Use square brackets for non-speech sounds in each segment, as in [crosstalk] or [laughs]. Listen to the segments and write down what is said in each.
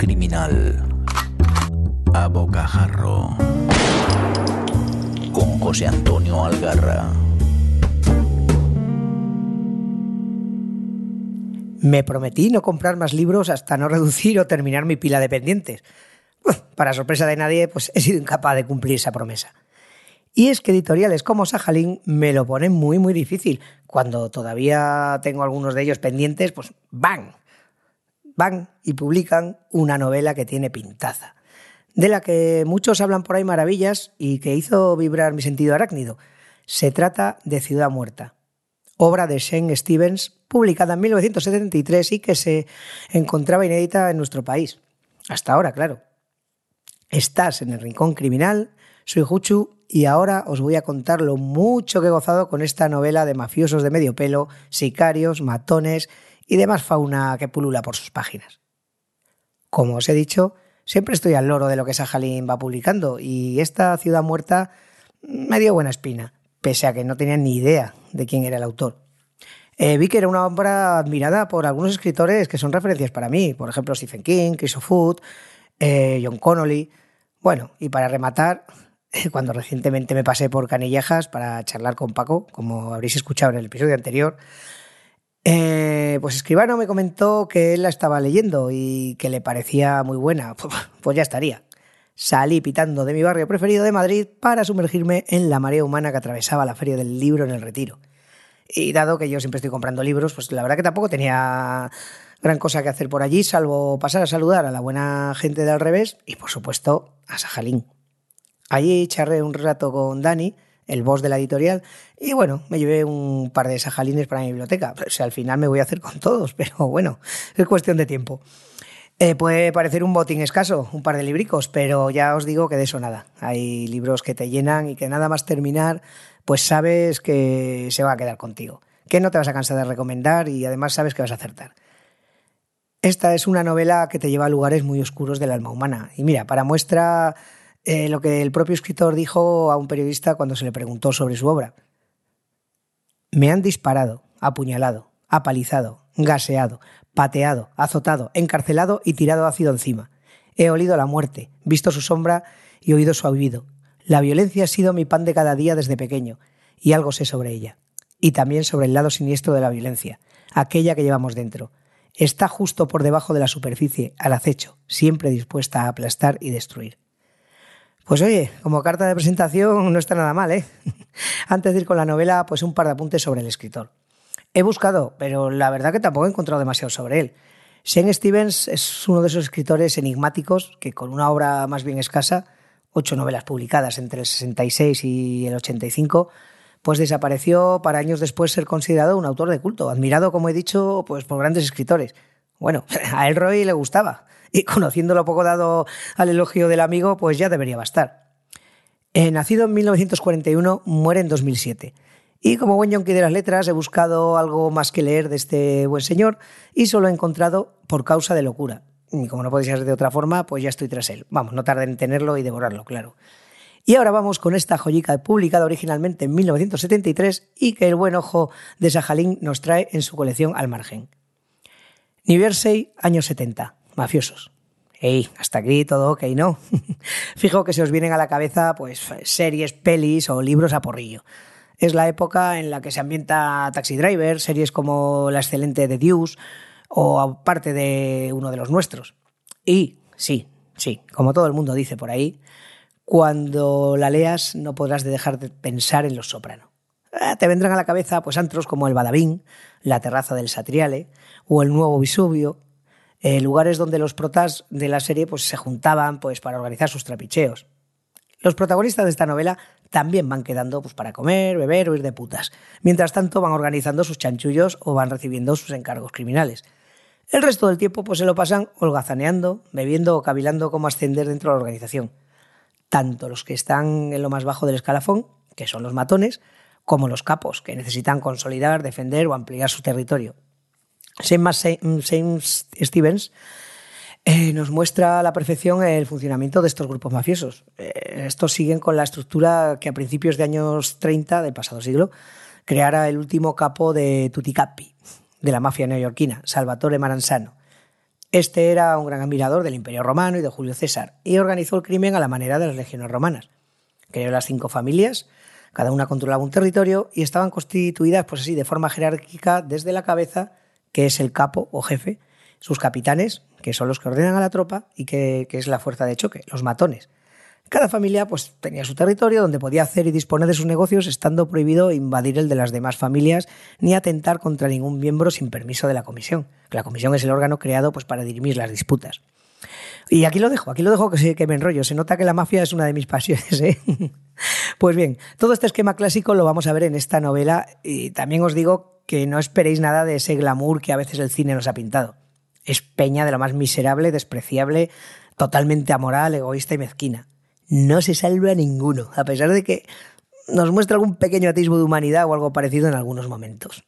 criminal a bocajarro con José Antonio Algarra. Me prometí no comprar más libros hasta no reducir o terminar mi pila de pendientes. para sorpresa de nadie, pues he sido incapaz de cumplir esa promesa. Y es que editoriales como Sajalín me lo ponen muy, muy difícil. Cuando todavía tengo algunos de ellos pendientes, pues ¡bang! Van y publican una novela que tiene pintaza, de la que muchos hablan por ahí maravillas y que hizo vibrar mi sentido arácnido. Se trata de Ciudad Muerta, obra de Shane Stevens, publicada en 1973 y que se encontraba inédita en nuestro país. Hasta ahora, claro. Estás en el rincón criminal, soy Juchu y ahora os voy a contar lo mucho que he gozado con esta novela de mafiosos de medio pelo, sicarios, matones y demás fauna que pulula por sus páginas. Como os he dicho, siempre estoy al loro de lo que Sajalín va publicando y esta ciudad muerta me dio buena espina, pese a que no tenía ni idea de quién era el autor. Eh, vi que era una obra admirada por algunos escritores que son referencias para mí, por ejemplo Stephen King, Chris O'Food, eh, John Connolly. Bueno, y para rematar, [laughs] cuando recientemente me pasé por Canillejas para charlar con Paco, como habréis escuchado en el episodio anterior, eh, pues Escribano me comentó que él la estaba leyendo y que le parecía muy buena. [laughs] Pues ya estaría. Salí pitando de mi barrio preferido de Madrid para sumergirme en la marea humana que atravesaba la feria del libro en el retiro. Y dado que yo siempre estoy comprando libros, pues la verdad que tampoco tenía gran cosa que hacer por allí, salvo pasar a saludar a la buena gente de al revés y, por supuesto, a Sajalín. Allí charré un rato con Dani, el boss de la editorial, y bueno, me llevé un par de sajalines para mi biblioteca. O sea, al final me voy a hacer con todos, [laughs] pero bueno, es cuestión de tiempo. Eh, puede parecer un botín escaso, un par de libricos, pero ya os digo que de eso nada. Hay libros que te llenan y que nada más terminar, pues sabes que se va a quedar contigo, que no te vas a cansar de recomendar y además sabes que vas a acertar. Esta es una novela que te lleva a lugares muy oscuros del alma humana. Y mira, para muestra eh, lo que el propio escritor dijo a un periodista cuando se le preguntó sobre su obra. Me han disparado, apuñalado, apalizado, gaseado, pateado, azotado, encarcelado y tirado ácido encima. He olido la muerte, visto su sombra y oído su aullido. La violencia ha sido mi pan de cada día desde pequeño, y algo sé sobre ella. Y también sobre el lado siniestro de la violencia, aquella que llevamos dentro. Está justo por debajo de la superficie, al acecho, siempre dispuesta a aplastar y destruir. Pues oye, como carta de presentación no está nada mal, ¿eh? [laughs] Antes de ir con la novela, pues un par de apuntes sobre el escritor. He buscado, pero la verdad que tampoco he encontrado demasiado sobre él. Shane Stevens es uno de esos escritores enigmáticos que con una obra más bien escasa, ocho novelas publicadas entre el 66 y el 85, pues desapareció para años después ser considerado un autor de culto, admirado, como he dicho, pues por grandes escritores. Bueno, [laughs] a Elroy le gustaba, y conociéndolo poco dado al elogio del amigo, pues ya debería bastar. Eh, nacido en 1941, muere en 2007. Y como buen yonki de las letras, he buscado algo más que leer de este buen señor y solo he encontrado por causa de locura. Y como no podía ser de otra forma, pues ya estoy tras él. Vamos, no tarde en tenerlo y devorarlo, claro. Y ahora vamos con esta joyica publicada originalmente en 1973 y que el buen ojo de Sajalín nos trae en su colección al margen. New Jersey, años 70 mafiosos. Ey, hasta aquí todo ok, ¿no? [laughs] Fijo que se os vienen a la cabeza pues series, pelis o libros a porrillo. Es la época en la que se ambienta Taxi Driver, series como la excelente The Deuce o parte de uno de los nuestros. Y sí, sí, como todo el mundo dice por ahí, cuando la leas no podrás dejar de pensar en los soprano. Eh, te vendrán a la cabeza pues antros como el Badabín, la terraza del Satriale o el nuevo Visubio eh, lugares donde los protas de la serie pues, se juntaban pues, para organizar sus trapicheos. Los protagonistas de esta novela también van quedando pues, para comer, beber o ir de putas. Mientras tanto van organizando sus chanchullos o van recibiendo sus encargos criminales. El resto del tiempo pues, se lo pasan holgazaneando, bebiendo o cavilando cómo ascender dentro de la organización. Tanto los que están en lo más bajo del escalafón, que son los matones, como los capos, que necesitan consolidar, defender o ampliar su territorio. James Stevens eh, nos muestra a la perfección el funcionamiento de estos grupos mafiosos. Eh, estos siguen con la estructura que a principios de años 30 del pasado siglo creara el último capo de Tuticapi, de la mafia neoyorquina, Salvatore Maranzano. Este era un gran admirador del Imperio Romano y de Julio César y organizó el crimen a la manera de las legiones romanas. Creó las cinco familias, cada una controlaba un territorio y estaban constituidas, pues así, de forma jerárquica desde la cabeza, que es el capo o jefe, sus capitanes, que son los que ordenan a la tropa y que, que es la fuerza de choque, los matones. Cada familia pues, tenía su territorio donde podía hacer y disponer de sus negocios, estando prohibido invadir el de las demás familias ni atentar contra ningún miembro sin permiso de la comisión. La comisión es el órgano creado pues, para dirimir las disputas. Y aquí lo dejo, aquí lo dejo que, que me enrollo. Se nota que la mafia es una de mis pasiones. ¿eh? [laughs] Pues bien, todo este esquema clásico lo vamos a ver en esta novela y también os digo que no esperéis nada de ese glamour que a veces el cine nos ha pintado. Es peña de lo más miserable, despreciable, totalmente amoral, egoísta y mezquina no se salva ninguno, a pesar de que nos muestra algún pequeño atisbo de humanidad o algo parecido en algunos momentos.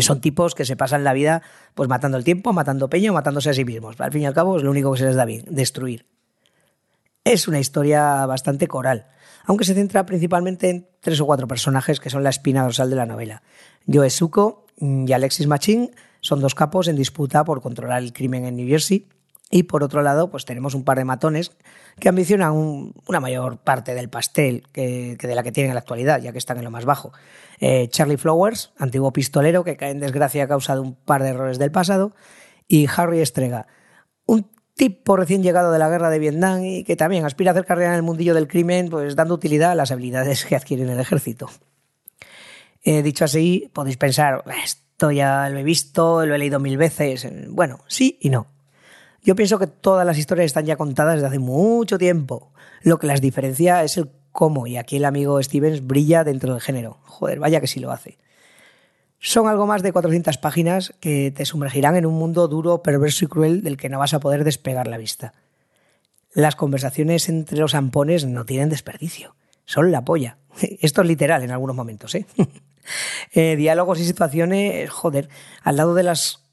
Son tipos que se pasan la vida pues matando el tiempo, matando peña o matándose a sí mismos. Al fin y al cabo es lo único que se les da bien, destruir. Es una historia bastante coral, aunque se centra principalmente en tres o cuatro personajes que son la espina dorsal de la novela. Joe Suko y Alexis Machin son dos capos en disputa por controlar el crimen en New Jersey y por otro lado, pues tenemos un par de matones que ambicionan una mayor parte del pastel que, de la que tienen en la actualidad, ya que están en lo más bajo. Eh, Charlie Flowers, antiguo pistolero que cae en desgracia a causa de un par de errores del pasado, y Harry Estrega, un tipo recién llegado de la guerra de Vietnam y que también aspira a hacer carrera en el mundillo del crimen, pues dando utilidad a las habilidades que adquiere en el ejército. Eh, dicho así, podéis pensar, esto ya lo he visto, lo he leído mil veces. Bueno, sí y no. Yo pienso que todas las historias están ya contadas desde hace mucho tiempo. Lo que las diferencia es el cómo, y aquí el amigo Stevens brilla dentro del género. Joder, vaya que sí lo hace. Son algo más de 400 páginas que te sumergirán en un mundo duro, perverso y cruel del que no vas a poder despegar la vista. Las conversaciones entre los ampones no tienen desperdicio. Son la polla. [laughs] Esto es literal en algunos momentos, ¿eh? [laughs] eh diálogos y situaciones, joder, al lado de las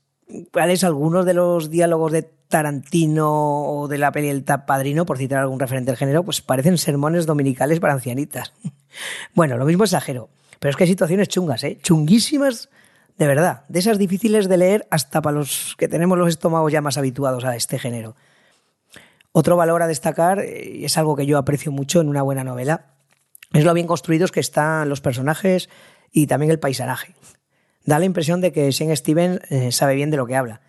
cuáles algunos de los diálogos de Tarantino o de la peli El Padrino, por citar algún referente del género, pues parecen sermones dominicales para ancianitas. [laughs] Bueno, lo mismo exagero, pero es que hay situaciones chungas, ¿eh? Chunguísimas de verdad, de esas difíciles de leer hasta para los que tenemos los estómagos ya más habituados a este género. Otro valor a destacar, eh, y es algo que yo aprecio mucho en una buena novela, es lo bien construidos que están los personajes y también el paisaje. Da la impresión de que Sean Steven eh, sabe bien de lo que habla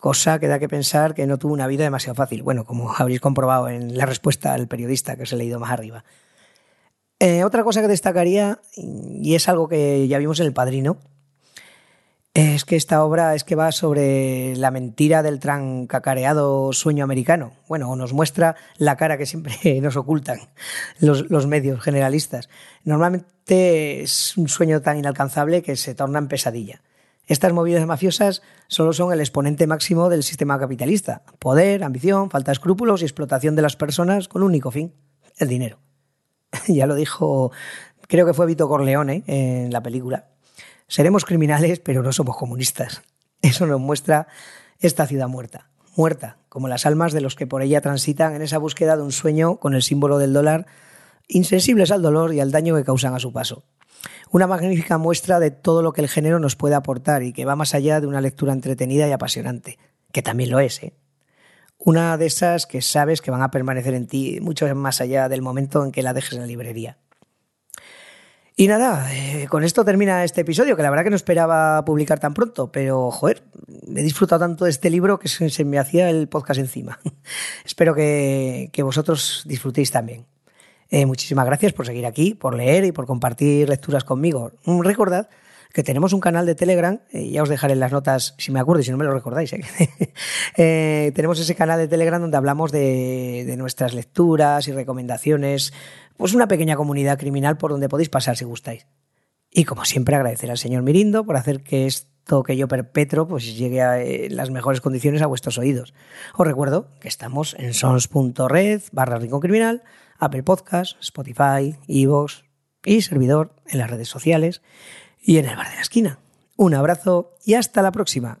cosa que da que pensar que no tuvo una vida demasiado fácil. Bueno, como habréis comprobado en la respuesta al periodista que os he leído más arriba. Eh, otra cosa que destacaría, y es algo que ya vimos en El Padrino, es que esta obra es que va sobre la mentira del trancacareado sueño americano. Bueno, nos muestra la cara que siempre [laughs] nos ocultan los, los medios generalistas. Normalmente es un sueño tan inalcanzable que se torna en pesadilla. Estas movidas mafiosas solo son el exponente máximo del sistema capitalista. Poder, ambición, falta de escrúpulos y explotación de las personas con un único fin, el dinero. [laughs] ya lo dijo, creo que fue Vito Corleone en la película. Seremos criminales, pero no somos comunistas. Eso nos muestra esta ciudad muerta. Muerta, como las almas de los que por ella transitan en esa búsqueda de un sueño con el símbolo del dólar, insensibles al dolor y al daño que causan a su paso. Una magnífica muestra de todo lo que el género nos puede aportar y que va más allá de una lectura entretenida y apasionante, que también lo es, ¿eh? Una de esas que sabes que van a permanecer en ti mucho más allá del momento en que la dejes en la librería. Y nada, eh, con esto termina este episodio, que la verdad que no esperaba publicar tan pronto, pero joder, he disfrutado tanto de este libro que se, me hacía el podcast encima. [laughs] Espero que vosotros disfrutéis también. Eh, muchísimas gracias por seguir aquí, por leer y por compartir lecturas conmigo. Recordad que tenemos un canal de Telegram, eh, ya os dejaré en las notas si me acuerdo y si no me lo recordáis. [laughs] ¿eh? tenemos ese canal de Telegram donde hablamos de, de, nuestras lecturas y recomendaciones, pues una pequeña comunidad criminal por donde podéis pasar si gustáis. Y como siempre agradecer al señor Mirindo por hacer que esto que yo perpetro pues llegue a las mejores condiciones a vuestros oídos. Os recuerdo que estamos en sons.red barra rincón criminal Apple Podcast, Spotify, Evox y servidor en las redes sociales y en el bar de la esquina. Un abrazo y hasta la próxima.